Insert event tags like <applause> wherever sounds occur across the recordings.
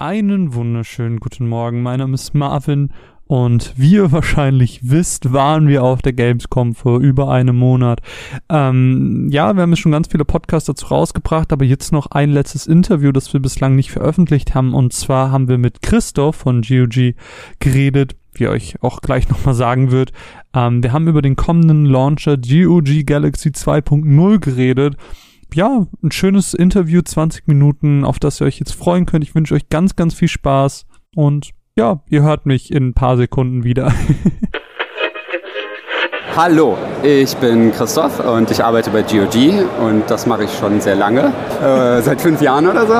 Einen wunderschönen guten Morgen. Mein Name ist Marvin und wie ihr wahrscheinlich wisst, waren wir auf der Gamescom vor über einem Monat. Ähm, ja, wir haben schon ganz viele Podcasts dazu rausgebracht, aber jetzt noch ein letztes Interview, das wir bislang nicht veröffentlicht haben. Und zwar haben wir mit Christoph von GOG geredet, wie er euch auch gleich nochmal sagen wird. Ähm, wir haben über den kommenden Launcher GOG Galaxy 2.0 geredet ja, ein schönes Interview, 20 Minuten, auf das ihr euch jetzt freuen könnt. Ich wünsche euch ganz, ganz viel Spaß und ja, ihr hört mich in ein paar Sekunden wieder. <laughs> Hallo, ich bin Christoph und ich arbeite bei GOG und das mache ich schon sehr lange, äh, seit fünf Jahren oder so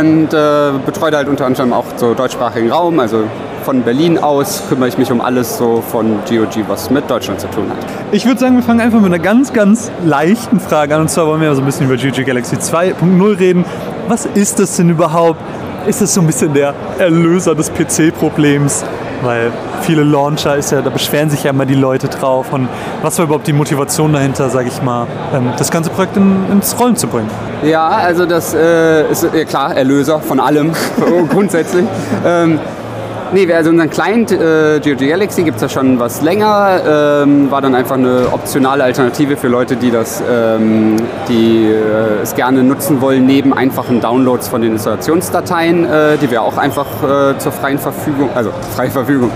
und äh, betreue halt unter anderem auch so deutschsprachigen Raum, also von Berlin aus kümmere ich mich um alles so von GOG, was mit Deutschland zu tun hat. Ich würde sagen, wir fangen einfach mit einer ganz, ganz leichten Frage an. Und zwar wollen wir so ein bisschen über GOG Galaxy 2.0 reden. Was ist das denn überhaupt? Ist das so ein bisschen der Erlöser des PC-Problems? Weil viele Launcher ist ja, da beschweren sich ja immer die Leute drauf. Und was war überhaupt die Motivation dahinter, sage ich mal, ähm, das ganze Projekt in, ins Rollen zu bringen? Ja, also das äh, ist ja klar, Erlöser von allem, <laughs> grundsätzlich. Ähm, Nee, also unseren Client äh, GOG Galaxy gibt es ja schon was länger. Ähm, war dann einfach eine optionale Alternative für Leute, die das, ähm, die äh, es gerne nutzen wollen, neben einfachen Downloads von den Installationsdateien, äh, die wir auch einfach äh, zur freien Verfügung, also freie Verfügung,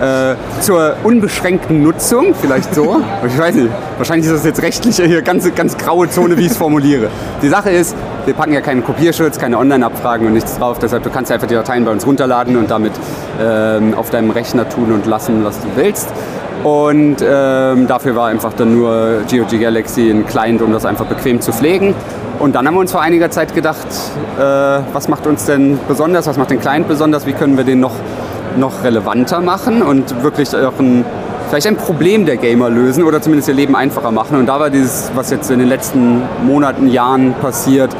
äh, zur unbeschränkten Nutzung, vielleicht so. <laughs> ich weiß nicht, wahrscheinlich ist das jetzt rechtlich hier ganz, ganz graue Zone, wie ich es formuliere. Die Sache ist, wir packen ja keinen Kopierschutz, keine Online-Abfragen und nichts drauf. Deshalb, du kannst einfach die Dateien bei uns runterladen und damit ähm, auf deinem Rechner tun und lassen, was du willst. Und ähm, dafür war einfach dann nur GOG Galaxy ein Client, um das einfach bequem zu pflegen. Und dann haben wir uns vor einiger Zeit gedacht, äh, was macht uns denn besonders, was macht den Client besonders, wie können wir den noch noch relevanter machen und wirklich auch ein, vielleicht ein Problem der Gamer lösen oder zumindest ihr Leben einfacher machen. Und da war dieses, was jetzt in den letzten Monaten, Jahren passiert,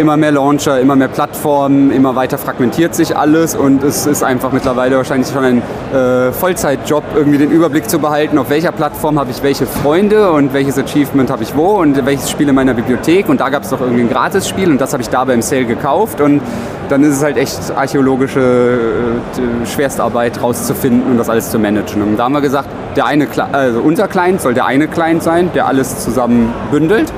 immer mehr Launcher, immer mehr Plattformen, immer weiter fragmentiert sich alles und es ist einfach mittlerweile wahrscheinlich schon ein äh, Vollzeitjob, irgendwie den Überblick zu behalten, auf welcher Plattform habe ich welche Freunde und welches Achievement habe ich wo und welches Spiel in meiner Bibliothek und da gab es doch irgendwie ein Gratisspiel und das habe ich da beim Sale gekauft und dann ist es halt echt archäologische äh, Schwerstarbeit rauszufinden und das alles zu managen. Und da haben wir gesagt, der eine, also unser Client soll der eine Client sein, der alles zusammen bündelt.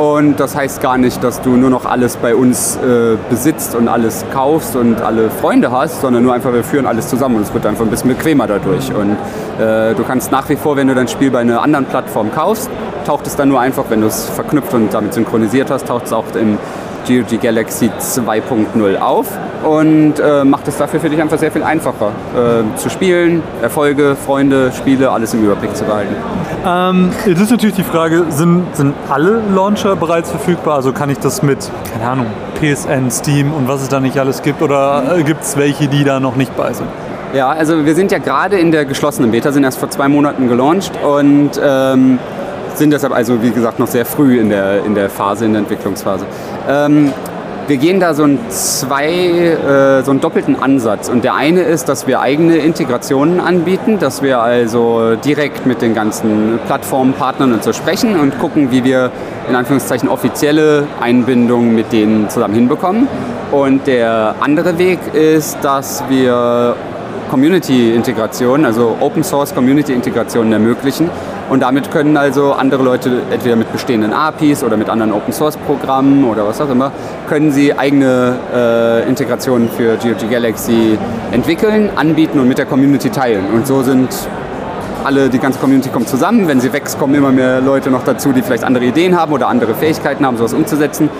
Und das heißt gar nicht, dass du nur noch alles bei uns äh, besitzt und alles kaufst und alle Freunde hast, sondern nur einfach, wir führen alles zusammen und es wird einfach ein bisschen bequemer dadurch. Und äh, du kannst nach wie vor, wenn du dein Spiel bei einer anderen Plattform kaufst, taucht es dann nur einfach, wenn du es verknüpft und damit synchronisiert hast, taucht es auch im GOG Galaxy 2.0 auf und äh, macht es dafür für dich einfach sehr viel einfacher äh, zu spielen, Erfolge, Freunde, Spiele, alles im Überblick zu behalten. Ähm, jetzt ist natürlich die Frage, sind, sind alle Launcher bereits verfügbar? Also kann ich das mit, keine Ahnung, PSN, Steam und was es da nicht alles gibt oder äh, gibt es welche, die da noch nicht bei sind? Ja, also wir sind ja gerade in der geschlossenen Beta, sind erst vor zwei Monaten gelauncht und ähm, sind deshalb also wie gesagt noch sehr früh in der, in der Phase, in der Entwicklungsphase. Ähm, wir gehen da so einen, zwei, äh, so einen doppelten Ansatz. Und der eine ist, dass wir eigene Integrationen anbieten, dass wir also direkt mit den ganzen Plattformpartnern und so sprechen und gucken, wie wir in Anführungszeichen offizielle Einbindungen mit denen zusammen hinbekommen. Und der andere Weg ist, dass wir Community-Integration, also Open Source Community-Integrationen ermöglichen. Und damit können also andere Leute entweder mit bestehenden APIs oder mit anderen Open Source Programmen oder was auch immer, können sie eigene äh, Integrationen für GOG Galaxy entwickeln, anbieten und mit der Community teilen. Und so sind alle, die ganze Community kommt zusammen. Wenn sie wächst, kommen immer mehr Leute noch dazu, die vielleicht andere Ideen haben oder andere Fähigkeiten haben, sowas umzusetzen.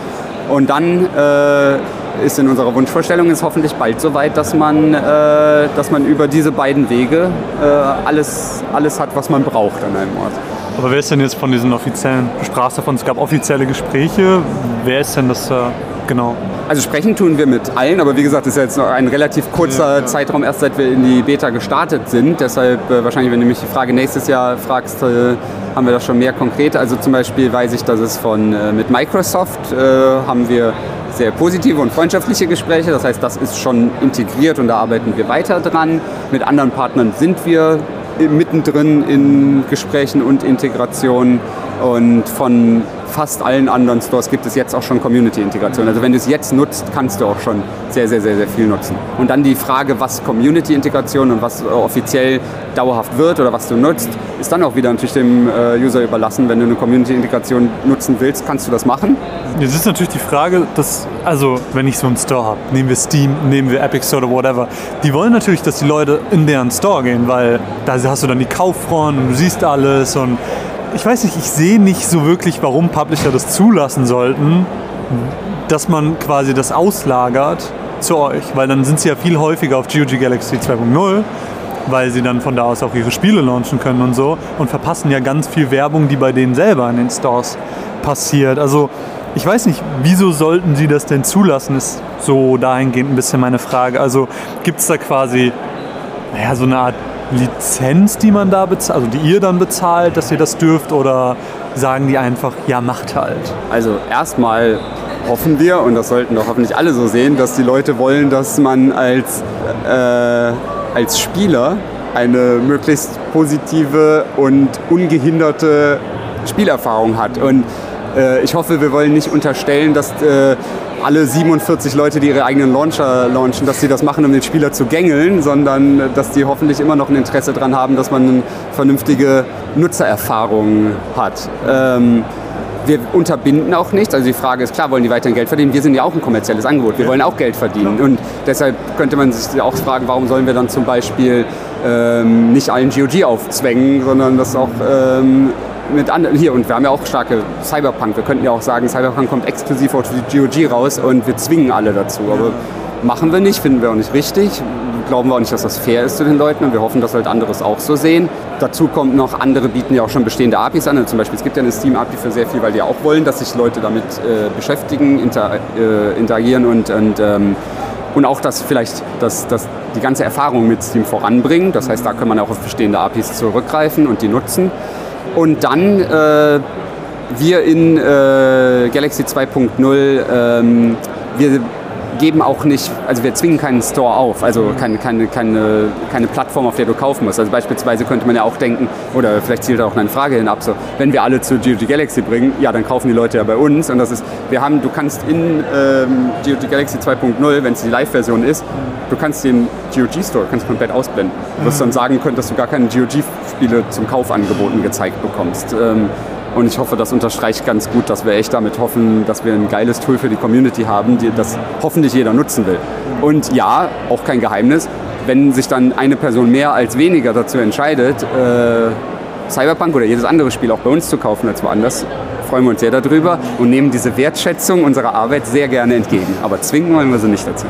Und dann äh, ist in unserer Wunschvorstellung ist hoffentlich bald so weit, dass man, äh, dass man über diese beiden Wege äh, alles, alles hat, was man braucht an einem Ort. Aber wer ist denn jetzt von diesen offiziellen, du sprachst davon, es gab offizielle Gespräche, wer ist denn das äh, genau? Also sprechen tun wir mit allen, aber wie gesagt, ist ja jetzt noch ein relativ kurzer ja, ja. Zeitraum, erst seit wir in die Beta gestartet sind. Deshalb äh, wahrscheinlich, wenn du mich die Frage nächstes Jahr fragst, äh, haben wir das schon mehr konkret. Also zum Beispiel weiß ich, dass es von äh, mit Microsoft äh, haben wir sehr positive und freundschaftliche Gespräche. Das heißt, das ist schon integriert und da arbeiten wir weiter dran. Mit anderen Partnern sind wir mittendrin in Gesprächen und Integrationen. Und von fast allen anderen Stores gibt es jetzt auch schon Community-Integration. Also wenn du es jetzt nutzt, kannst du auch schon sehr, sehr, sehr, sehr viel nutzen. Und dann die Frage, was Community-Integration und was offiziell dauerhaft wird oder was du nutzt, ist dann auch wieder natürlich dem äh, User überlassen. Wenn du eine Community-Integration nutzen willst, kannst du das machen. Jetzt ist natürlich die Frage, dass, also wenn ich so einen Store habe, nehmen wir Steam, nehmen wir Epic Store oder whatever, die wollen natürlich, dass die Leute in deren Store gehen, weil da hast du dann die Kauffrauen und du siehst alles und ich weiß nicht, ich sehe nicht so wirklich, warum Publisher das zulassen sollten, dass man quasi das auslagert zu euch, weil dann sind sie ja viel häufiger auf GOG Galaxy 2.0, weil sie dann von da aus auch ihre Spiele launchen können und so und verpassen ja ganz viel Werbung, die bei denen selber in den Stores passiert. Also ich weiß nicht, wieso sollten sie das denn zulassen, ist so dahingehend ein bisschen meine Frage. Also gibt es da quasi naja, so eine Art Lizenz, die man da bezahlt, also die ihr dann bezahlt, dass ihr das dürft oder sagen die einfach, ja, macht halt? Also erstmal hoffen wir, und das sollten doch hoffentlich alle so sehen, dass die Leute wollen, dass man als, äh, als Spieler eine möglichst positive und ungehinderte Spielerfahrung hat. Und äh, ich hoffe, wir wollen nicht unterstellen, dass äh, alle 47 Leute, die ihre eigenen Launcher launchen, dass sie das machen, um den Spieler zu gängeln, sondern äh, dass die hoffentlich immer noch ein Interesse daran haben, dass man eine vernünftige Nutzererfahrung hat. Ähm, wir unterbinden auch nichts. Also die Frage ist klar, wollen die weiterhin Geld verdienen? Wir sind ja auch ein kommerzielles Angebot. Wir wollen auch Geld verdienen. Und deshalb könnte man sich auch fragen, warum sollen wir dann zum Beispiel ähm, nicht allen GOG aufzwängen, sondern das auch ähm, mit anderen hier und wir haben ja auch starke Cyberpunk. Wir könnten ja auch sagen, Cyberpunk kommt exklusiv auf die GOG raus und wir zwingen alle dazu. Aber machen wir nicht, finden wir auch nicht richtig. Glauben wir auch nicht, dass das fair ist zu den Leuten und wir hoffen, dass halt andere es auch so sehen. Dazu kommt noch, andere bieten ja auch schon bestehende APIs an. Also zum Beispiel, es gibt ja eine Steam-API für sehr viel, weil die auch wollen, dass sich Leute damit äh, beschäftigen, inter, äh, interagieren und, und, ähm, und auch, dass vielleicht das, das die ganze Erfahrung mit Steam voranbringen. Das heißt, da kann man auch auf bestehende APIs zurückgreifen und die nutzen. Und dann äh, wir in äh, Galaxy 2.0, ähm, wir geben auch nicht, also wir zwingen keinen Store auf, also keine, keine, keine, keine Plattform, auf der du kaufen musst. Also beispielsweise könnte man ja auch denken, oder vielleicht zielt auch eine Frage hinab, so, wenn wir alle zu GOG Galaxy bringen, ja, dann kaufen die Leute ja bei uns. Und das ist, wir haben, du kannst in ähm, GOG Galaxy 2.0, wenn es die Live-Version ist, du kannst den GOG Store kannst komplett ausblenden. Du wirst dann sagen können, dass du gar keine GOG-Spiele zum Kauf angeboten gezeigt bekommst. Ähm, und ich hoffe, das unterstreicht ganz gut, dass wir echt damit hoffen, dass wir ein geiles Tool für die Community haben, die das hoffentlich jeder nutzen will. Und ja, auch kein Geheimnis, wenn sich dann eine Person mehr als weniger dazu entscheidet, äh, Cyberpunk oder jedes andere Spiel auch bei uns zu kaufen als woanders, freuen wir uns sehr darüber und nehmen diese Wertschätzung unserer Arbeit sehr gerne entgegen. Aber zwingen wollen wir sie nicht dazu.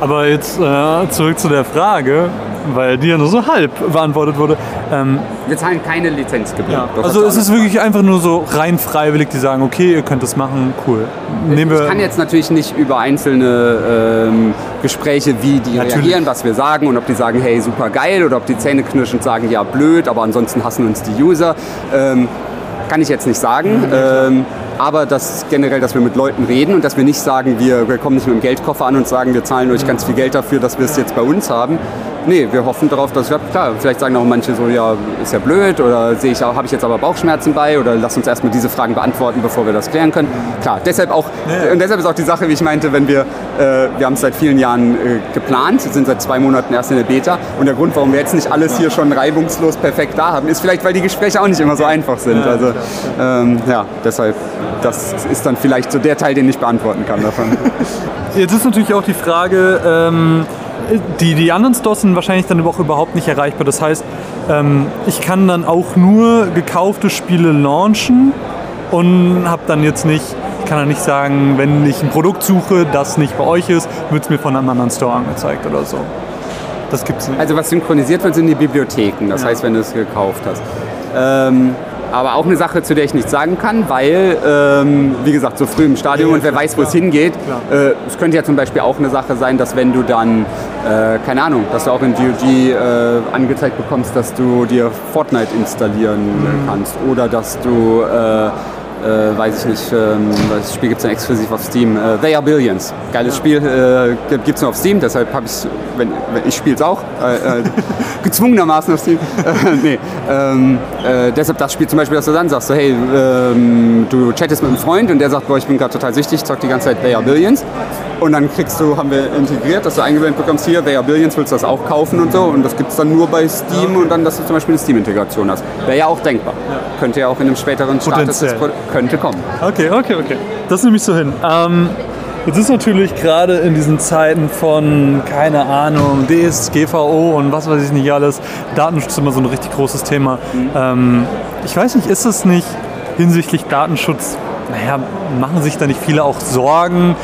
Aber jetzt äh, zurück zu der Frage, weil die ja nur so halb beantwortet wurde. Ähm, wir zahlen keine Lizenzgebühr. Ja. Also es ist wirklich einfach nur so rein freiwillig, die sagen, okay, ihr könnt das machen, cool. Nehmen ich kann jetzt natürlich nicht über einzelne ähm, Gespräche, wie die natürlich. reagieren, was wir sagen und ob die sagen, hey, super geil oder ob die Zähne knirschend sagen, ja, blöd, aber ansonsten hassen uns die User. Ähm, kann ich jetzt nicht sagen. Mhm, ähm, aber dass generell, dass wir mit Leuten reden und dass wir nicht sagen, wir, wir kommen nicht mit dem Geldkoffer an und sagen, wir zahlen euch ganz viel Geld dafür, dass wir es jetzt bei uns haben, nee, wir hoffen darauf, dass, ja klar, vielleicht sagen auch manche so, ja, ist ja blöd oder sehe ich, habe ich jetzt aber Bauchschmerzen bei oder lass uns erstmal diese Fragen beantworten, bevor wir das klären können. Klar, deshalb auch, ja. und deshalb ist auch die Sache, wie ich meinte, wenn wir, äh, wir haben es seit vielen Jahren äh, geplant, sind seit zwei Monaten erst in der Beta und der Grund, warum wir jetzt nicht alles hier schon reibungslos perfekt da haben, ist vielleicht, weil die Gespräche auch nicht immer so einfach sind. Also ähm, ja, deshalb, das ist dann vielleicht so der Teil, den ich beantworten kann davon. <laughs> Jetzt ist natürlich auch die Frage, ähm, die, die anderen Stores sind wahrscheinlich dann auch überhaupt nicht erreichbar. Das heißt, ähm, ich kann dann auch nur gekaufte Spiele launchen und habe dann jetzt nicht, ich kann dann nicht sagen, wenn ich ein Produkt suche, das nicht bei euch ist, wird es mir von einem anderen Store angezeigt oder so. Das gibt's nicht. Also was synchronisiert wird, sind die Bibliotheken. Das ja. heißt, wenn du es gekauft hast. Ähm, aber auch eine Sache, zu der ich nichts sagen kann, weil, ähm, wie gesagt, so früh im Stadion ja, und wer weiß, wo es hingeht. Äh, es könnte ja zum Beispiel auch eine Sache sein, dass wenn du dann, äh, keine Ahnung, dass du auch in GOG äh, angezeigt bekommst, dass du dir Fortnite installieren mhm. kannst oder dass du äh, äh, weiß ich nicht, ähm, das Spiel gibt es dann exklusiv auf Steam. Äh, They Are Billions. Geiles ja. Spiel, äh, gibt es nur auf Steam, deshalb habe ich wenn, wenn ich spiele es auch, äh, äh, <laughs> gezwungenermaßen auf Steam. <laughs> nee, ähm, äh, deshalb das Spiel zum Beispiel, dass du dann sagst, so, hey, ähm, du chattest mit einem Freund und der sagt, boah, ich bin gerade total süchtig, zock die ganze Zeit They Are Billions. Und dann kriegst du, haben wir integriert, dass du eingeblendet bekommst, hier, They Are Billions, willst du das auch kaufen und so. Und das gibt es dann nur bei Steam und dann, dass du zum Beispiel eine Steam-Integration hast. Wäre ja auch denkbar. Ja. Könnte ja auch in einem späteren Status, könnte kommen. Okay, okay, okay. Das nehme ich so hin. Ähm, Jetzt ist natürlich gerade in diesen Zeiten von, keine Ahnung, DSGVO und was weiß ich nicht alles, Datenschutz immer so ein richtig großes Thema. Mhm. Ähm, ich weiß nicht, ist es nicht hinsichtlich Datenschutz, naja, machen sich da nicht viele auch Sorgen?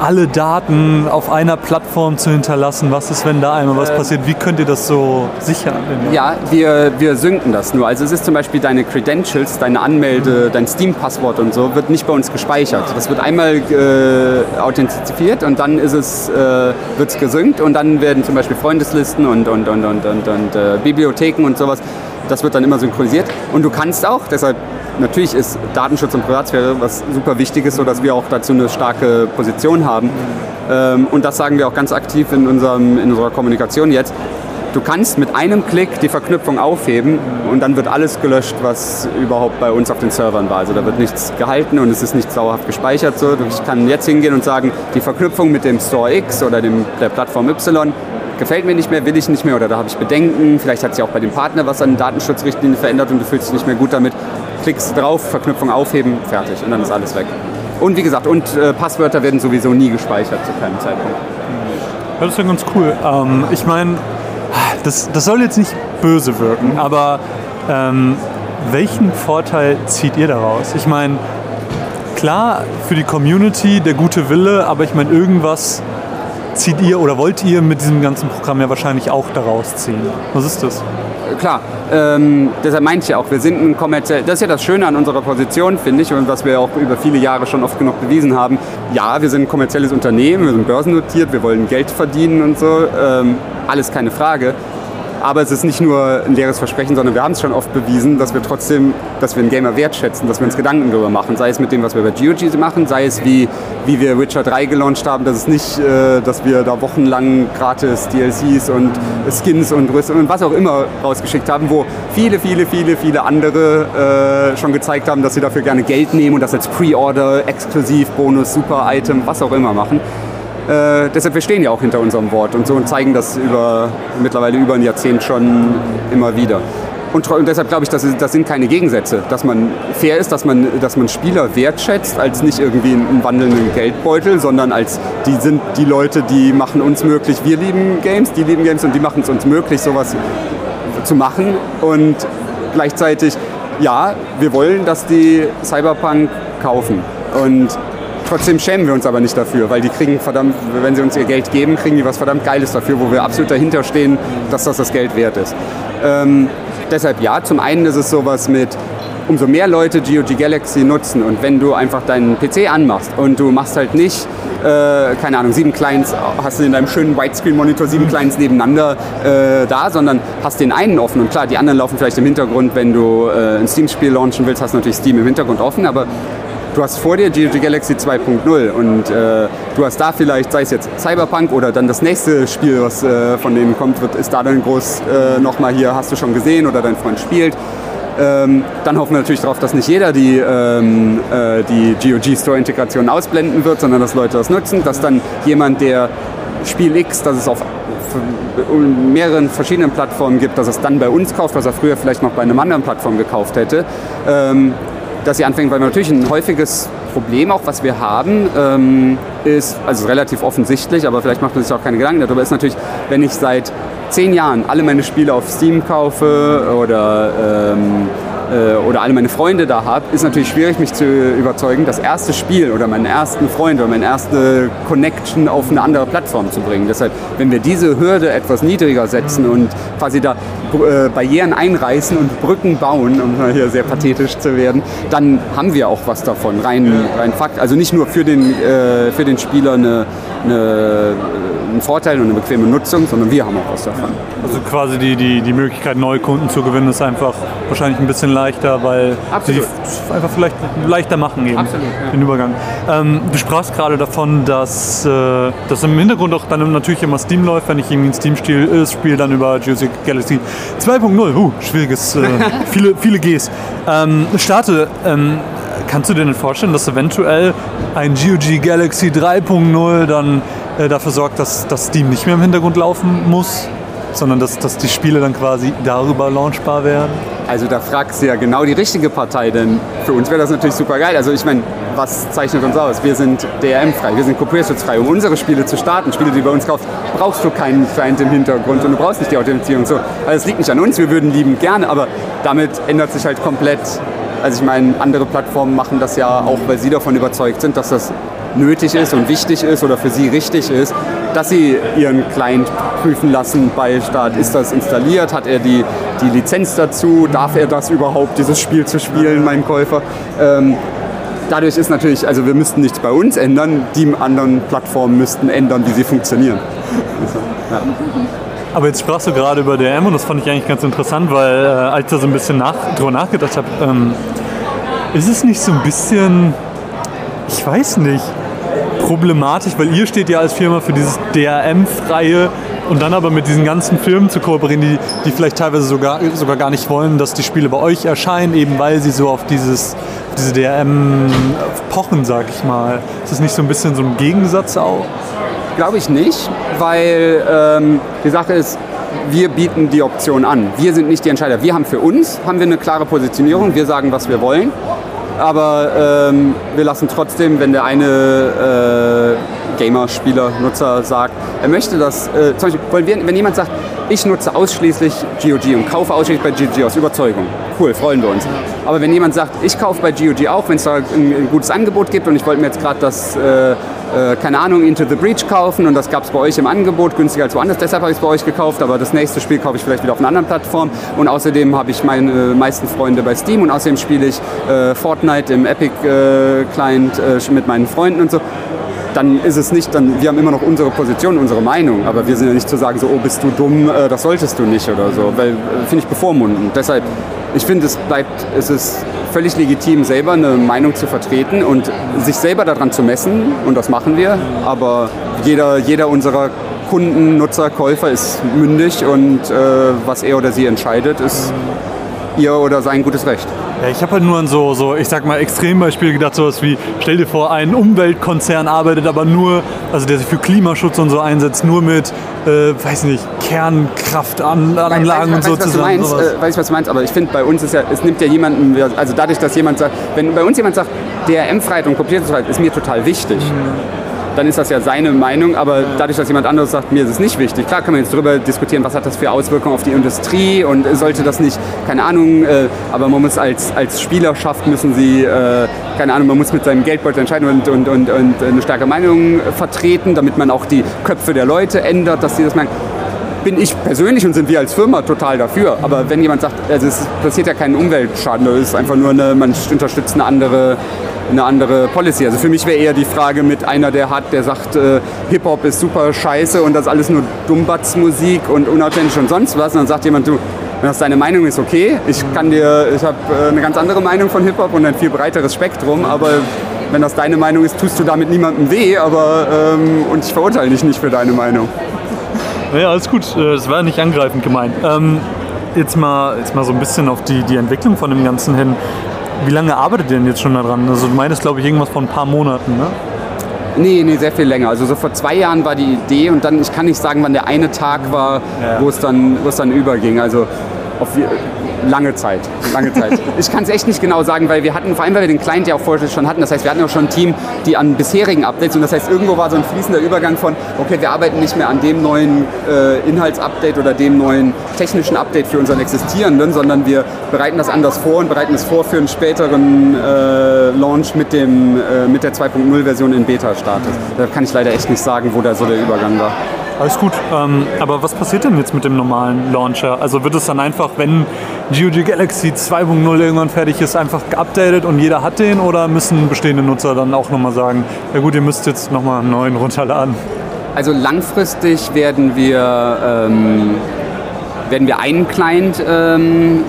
Alle Daten auf einer Plattform zu hinterlassen? Was ist, wenn da einmal was äh, passiert? Wie könnt ihr das so sichern? Ja, wir, wir synken das nur. Also es ist zum Beispiel deine Credentials, deine Anmelde, mhm. dein Steam-Passwort und so, wird nicht bei uns gespeichert. Das wird einmal äh, authentifiziert und dann ist es, äh, wird es gesynkt und dann werden zum Beispiel Freundeslisten und, und, und, und, und, und äh, Bibliotheken und sowas, das wird dann immer synchronisiert. Und du kannst auch, deshalb natürlich ist Datenschutz und Privatsphäre was super Wichtiges, sodass wir auch dazu eine starke Position haben. Ähm, und das sagen wir auch ganz aktiv in, unserem, in unserer Kommunikation jetzt. Du kannst mit einem Klick die Verknüpfung aufheben und dann wird alles gelöscht, was überhaupt bei uns auf den Servern war. Also da wird nichts gehalten und es ist nicht sauerhaft gespeichert. So. Ich kann jetzt hingehen und sagen, die Verknüpfung mit dem Store X oder dem, der Plattform Y gefällt mir nicht mehr, will ich nicht mehr oder da habe ich Bedenken. Vielleicht hat sich auch bei dem Partner was an Datenschutzrichtlinien verändert und du fühlst dich nicht mehr gut damit klickst drauf, Verknüpfung aufheben, fertig und dann ist alles weg. Und wie gesagt, und äh, Passwörter werden sowieso nie gespeichert zu keinem Zeitpunkt. Ja, das ja ganz cool. Ähm, ich meine, das, das soll jetzt nicht böse wirken, aber ähm, welchen Vorteil zieht ihr daraus? Ich meine, klar, für die Community der gute Wille, aber ich meine, irgendwas zieht ihr oder wollt ihr mit diesem ganzen Programm ja wahrscheinlich auch daraus ziehen. Was ist das? Klar, ähm, deshalb meinte ich ja auch, wir sind ein kommerziell, das ist ja das Schöne an unserer Position, finde ich, und was wir auch über viele Jahre schon oft genug bewiesen haben. Ja, wir sind ein kommerzielles Unternehmen, wir sind börsennotiert, wir wollen Geld verdienen und so, ähm, alles keine Frage. Aber es ist nicht nur ein leeres Versprechen, sondern wir haben es schon oft bewiesen, dass wir trotzdem, dass wir einen Gamer wertschätzen, dass wir uns Gedanken darüber machen. Sei es mit dem, was wir bei GOG machen, sei es wie, wie wir Witcher 3 gelauncht haben, dass es nicht, äh, dass wir da wochenlang gratis DLCs und Skins und Rüstung und was auch immer rausgeschickt haben, wo viele, viele, viele, viele andere äh, schon gezeigt haben, dass sie dafür gerne Geld nehmen und das als Pre-Order, Exklusiv, Bonus, Super-Item, was auch immer machen. Äh, deshalb wir stehen ja auch hinter unserem Wort und so und zeigen das über mittlerweile über ein Jahrzehnt schon immer wieder. Und, und deshalb glaube ich, das, ist, das, sind keine Gegensätze, dass man fair ist, dass man, dass man Spieler wertschätzt als nicht irgendwie einen wandelnden Geldbeutel, sondern als die sind die Leute, die machen uns möglich. Wir lieben Games, die lieben Games und die machen es uns möglich, sowas zu machen. Und gleichzeitig, ja, wir wollen, dass die Cyberpunk kaufen. Und Trotzdem schämen wir uns aber nicht dafür, weil die kriegen verdammt, wenn sie uns ihr Geld geben, kriegen die was verdammt Geiles dafür, wo wir absolut dahinter stehen, dass das das Geld wert ist. Ähm, deshalb ja, zum einen ist es sowas mit, umso mehr Leute GOG Galaxy nutzen und wenn du einfach deinen PC anmachst und du machst halt nicht, äh, keine Ahnung, sieben Clients, hast du in deinem schönen Widescreen-Monitor sieben Clients nebeneinander äh, da, sondern hast den einen offen und klar, die anderen laufen vielleicht im Hintergrund, wenn du äh, ein Steam-Spiel launchen willst, hast du natürlich Steam im Hintergrund offen, aber du hast vor dir GOG Galaxy 2.0 und äh, du hast da vielleicht, sei es jetzt Cyberpunk oder dann das nächste Spiel, was äh, von denen kommt, wird, ist da dann groß äh, nochmal hier, hast du schon gesehen oder dein Freund spielt. Ähm, dann hoffen wir natürlich darauf, dass nicht jeder die, ähm, äh, die GOG Store Integration ausblenden wird, sondern dass Leute das nutzen, dass dann jemand, der Spiel X, das es auf mehreren verschiedenen Plattformen gibt, dass es dann bei uns kauft, was er früher vielleicht noch bei einer anderen Plattform gekauft hätte. Ähm, dass sie anfängt, weil natürlich ein häufiges Problem auch, was wir haben, ähm, ist, also relativ offensichtlich, aber vielleicht macht man sich auch keine Gedanken darüber, ist natürlich, wenn ich seit zehn Jahren alle meine Spiele auf Steam kaufe oder ähm, äh, oder alle meine Freunde da habe, ist natürlich schwierig, mich zu überzeugen, das erste Spiel oder meinen ersten Freund oder meine erste Connection auf eine andere Plattform zu bringen. Deshalb, wenn wir diese Hürde etwas niedriger setzen und quasi da Barrieren einreißen und Brücken bauen, um mal hier sehr pathetisch zu werden, dann haben wir auch was davon. Rein, rein Fakt. Also nicht nur für den, äh, für den Spieler eine, eine einen Vorteil und eine bequeme Nutzung, sondern wir haben auch was davon. Also quasi die, die, die Möglichkeit, neue Kunden zu gewinnen, ist einfach wahrscheinlich ein bisschen leichter, weil Absolut. sie einfach vielleicht leichter machen eben Absolut, ja. den Übergang. Ähm, du sprachst gerade davon, dass, äh, dass im Hintergrund auch dann natürlich immer Steam läuft, wenn ich irgendwie ein Steam-Spiel äh, spiele, dann über Geocities Galaxy 2.0. Uh, schwieriges, äh, <laughs> viele, viele Gs. Ähm, starte, ähm, kannst du dir denn vorstellen, dass eventuell ein GOG Galaxy 3.0 dann äh, dafür sorgt, dass, dass Steam nicht mehr im Hintergrund laufen muss, sondern dass, dass die Spiele dann quasi darüber launchbar werden? Also da fragst du ja genau die richtige Partei, denn für uns wäre das natürlich super geil. Also ich meine, was zeichnet uns aus? Wir sind DRM-frei, wir sind kopierschutzfrei. Um unsere Spiele zu starten, Spiele, die bei uns kaufst, brauchst du keinen Client im Hintergrund und du brauchst nicht die Authentifizierung. So. Also es liegt nicht an uns, wir würden lieben gerne, aber damit ändert sich halt komplett. Also ich meine, andere Plattformen machen das ja auch, weil sie davon überzeugt sind, dass das nötig ist und wichtig ist oder für sie richtig ist, dass sie ihren Client prüfen lassen bei Start. Ist das installiert? Hat er die, die Lizenz dazu? Darf er das überhaupt, dieses Spiel zu spielen, mein Käufer? Ähm, dadurch ist natürlich, also wir müssten nichts bei uns ändern, die anderen Plattformen müssten ändern, wie sie funktionieren. Ja. <laughs> Aber jetzt sprachst du gerade über DM und das fand ich eigentlich ganz interessant, weil äh, als ich da so ein bisschen nach, drüber nachgedacht habe, ähm, ist es nicht so ein bisschen, ich weiß nicht, problematisch, weil ihr steht ja als Firma für dieses DRM-freie und dann aber mit diesen ganzen Firmen zu kooperieren, die, die vielleicht teilweise sogar, sogar gar nicht wollen, dass die Spiele bei euch erscheinen, eben weil sie so auf dieses diese DRM pochen, sag ich mal. Ist das nicht so ein bisschen so ein Gegensatz auch? Glaube ich nicht, weil ähm, die Sache ist, wir bieten die Option an. Wir sind nicht die Entscheider. Wir haben für uns haben wir eine klare Positionierung. Wir sagen, was wir wollen. Aber ähm, wir lassen trotzdem, wenn der eine äh, Gamer, Spieler, Nutzer sagt, er möchte das, äh, zum Beispiel, wenn jemand sagt, ich nutze ausschließlich GOG und kaufe ausschließlich bei GOG aus Überzeugung, cool, freuen wir uns. Aber wenn jemand sagt, ich kaufe bei GOG auch, wenn es da ein, ein, gutes Angebot gibt und ich wollte mir jetzt gerade das, äh, äh, keine Ahnung, Into the Breach kaufen und das gab es bei euch im Angebot, günstiger als woanders, deshalb habe ich es bei euch gekauft, aber das nächste Spiel kaufe ich vielleicht wieder auf einer anderen Plattform und außerdem habe ich meine meisten Freunde bei Steam und außerdem spiele ich äh, Fortnite im Epic äh, Client äh, mit meinen Freunden und so dann ist es nicht, dann, wir haben immer noch unsere Position, unsere Meinung, aber wir sind ja nicht zu sagen, so, oh, bist du dumm, äh, das solltest du nicht oder so, weil äh, finde ich bevormundend. Deshalb, ich finde, es bleibt, es ist völlig legitim, selber eine Meinung zu vertreten und sich selber daran zu messen und das machen wir, aber jeder, jeder unserer Kunden, Nutzer, Käufer ist mündig und äh, was er oder sie entscheidet, ist ihr oder sein gutes Recht. Ja, ich habe halt nur an so, so, ich sag mal, Extrembeispiele gedacht, sowas wie, stell dir vor, ein Umweltkonzern arbeitet aber nur, also der sich für Klimaschutz und so einsetzt, nur mit, äh, weiß nicht, Kernkraftanlagen und so zusammen. Meinst, äh, weiß ich, was du meinst, aber ich finde, bei uns ist ja, es nimmt ja jemanden, also dadurch, dass jemand sagt, wenn bei uns jemand sagt, DRM-Freiheit und Kopierungsfreiheit ist mir total wichtig. Mhm dann ist das ja seine Meinung, aber dadurch, dass jemand anderes sagt, mir ist es nicht wichtig, klar kann man jetzt darüber diskutieren, was hat das für Auswirkungen auf die Industrie und sollte das nicht, keine Ahnung, äh, aber man muss als, als Spielerschaft müssen sie, äh, keine Ahnung, man muss mit seinem Geldbeutel entscheiden und, und, und, und eine starke Meinung vertreten, damit man auch die Köpfe der Leute ändert, dass sie das merken bin ich persönlich und sind wir als Firma total dafür. Aber wenn jemand sagt, also es passiert ja keinen Umweltschaden, das ist einfach nur eine, man unterstützt eine andere eine andere Policy. Also für mich wäre eher die Frage mit einer, der hat, der sagt, äh, Hip-Hop ist super scheiße und das alles nur Dummbatz-Musik und unauthentisch und sonst was. Und dann sagt jemand, du, wenn das deine Meinung ist, okay. Ich kann dir, ich habe äh, eine ganz andere Meinung von Hip-Hop und ein viel breiteres Spektrum, aber wenn das deine Meinung ist, tust du damit niemandem weh, aber ähm, und ich verurteile dich nicht für deine Meinung. Ja, alles gut. Äh, das war nicht angreifend gemeint. Ähm, jetzt, mal, jetzt mal so ein bisschen auf die, die Entwicklung von dem Ganzen hin. Wie lange arbeitet ihr denn jetzt schon daran? Also du meinst, glaube ich, irgendwas von ein paar Monaten, ne? Nee, nee, sehr viel länger. Also so vor zwei Jahren war die Idee und dann, ich kann nicht sagen, wann der eine Tag war, ja. wo, es dann, wo es dann überging. Also auf, Lange Zeit, lange Zeit. <laughs> ich kann es echt nicht genau sagen, weil wir hatten, vor allem weil wir den Client ja auch vorher schon hatten, das heißt, wir hatten auch schon ein Team, die an bisherigen Updates, und das heißt, irgendwo war so ein fließender Übergang von, okay, wir arbeiten nicht mehr an dem neuen äh, Inhaltsupdate oder dem neuen technischen Update für unseren existierenden, sondern wir bereiten das anders vor und bereiten es vor für einen späteren äh, Launch mit, dem, äh, mit der 2.0-Version in Beta-Status. Da kann ich leider echt nicht sagen, wo da so der Übergang war. Alles gut. Ähm, aber was passiert denn jetzt mit dem normalen Launcher? Also wird es dann einfach, wenn GOG Galaxy 2.0 irgendwann fertig ist, einfach geupdatet und jeder hat den? Oder müssen bestehende Nutzer dann auch nochmal sagen, ja gut, ihr müsst jetzt nochmal einen neuen runterladen? Also langfristig werden wir, ähm, werden wir einen Client ähm,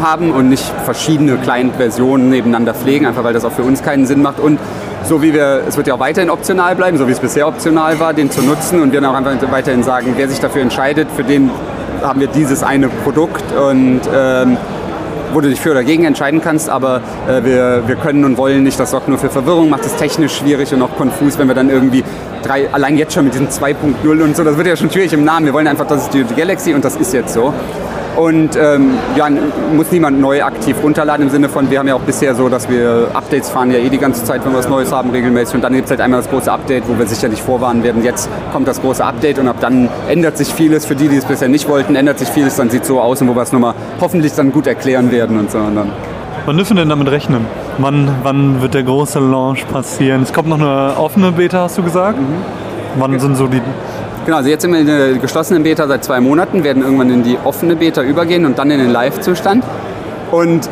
haben und nicht verschiedene Client-Versionen nebeneinander pflegen, einfach weil das auch für uns keinen Sinn macht. Und so wie wir, es wird ja auch weiterhin optional bleiben, so wie es bisher optional war, den zu nutzen und wir dann auch einfach weiterhin sagen, wer sich dafür entscheidet, für den haben wir dieses eine Produkt und ähm, wo du dich für oder gegen entscheiden kannst, aber äh, wir, wir können und wollen nicht, das sorgt nur für Verwirrung, macht es technisch schwierig und auch konfus, wenn wir dann irgendwie drei, allein jetzt schon mit diesem 2.0 und so, das wird ja schon schwierig im Namen. Wir wollen einfach, das ist die Galaxy und das ist jetzt so. Und ähm, ja, muss niemand neu aktiv runterladen im Sinne von, wir haben ja auch bisher so, dass wir Updates fahren ja eh die ganze Zeit, wenn wir was Neues haben, regelmäßig. Und dann gibt es halt einmal das große Update, wo wir sicherlich vorwarnen werden, jetzt kommt das große Update und ab dann ändert sich vieles. Für die, die es bisher nicht wollten, ändert sich vieles, dann sieht es so aus und wo wir es nochmal hoffentlich dann gut erklären werden und so. Und dann Wann dürfen wir denn damit rechnen? Wann, wann wird der große Launch passieren? Es kommt noch eine offene Beta, hast du gesagt? Mhm. Wann sind so die Genau, also jetzt sind wir in der geschlossenen Beta seit zwei Monaten, werden irgendwann in die offene Beta übergehen und dann in den Live-Zustand. Und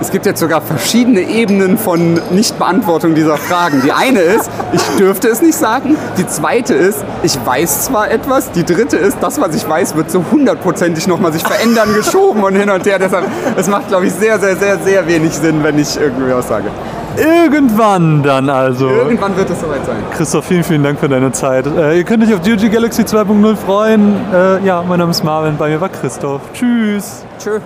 es gibt jetzt sogar verschiedene Ebenen von Nichtbeantwortung dieser Fragen. Die eine ist, ich dürfte es nicht sagen. Die zweite ist, ich weiß zwar etwas. Die dritte ist, das, was ich weiß, wird so hundertprozentig nochmal sich verändern, <laughs> geschoben und hin und her. Deshalb, es macht, glaube ich, sehr, sehr, sehr, sehr wenig Sinn, wenn ich irgendwie was sage. Irgendwann dann also. Irgendwann wird es soweit sein. Christoph, vielen, vielen Dank für deine Zeit. Äh, ihr könnt euch auf GOG Galaxy 2.0 freuen. Äh, ja, mein Name ist Marvin, bei mir war Christoph. Tschüss. Tschüss.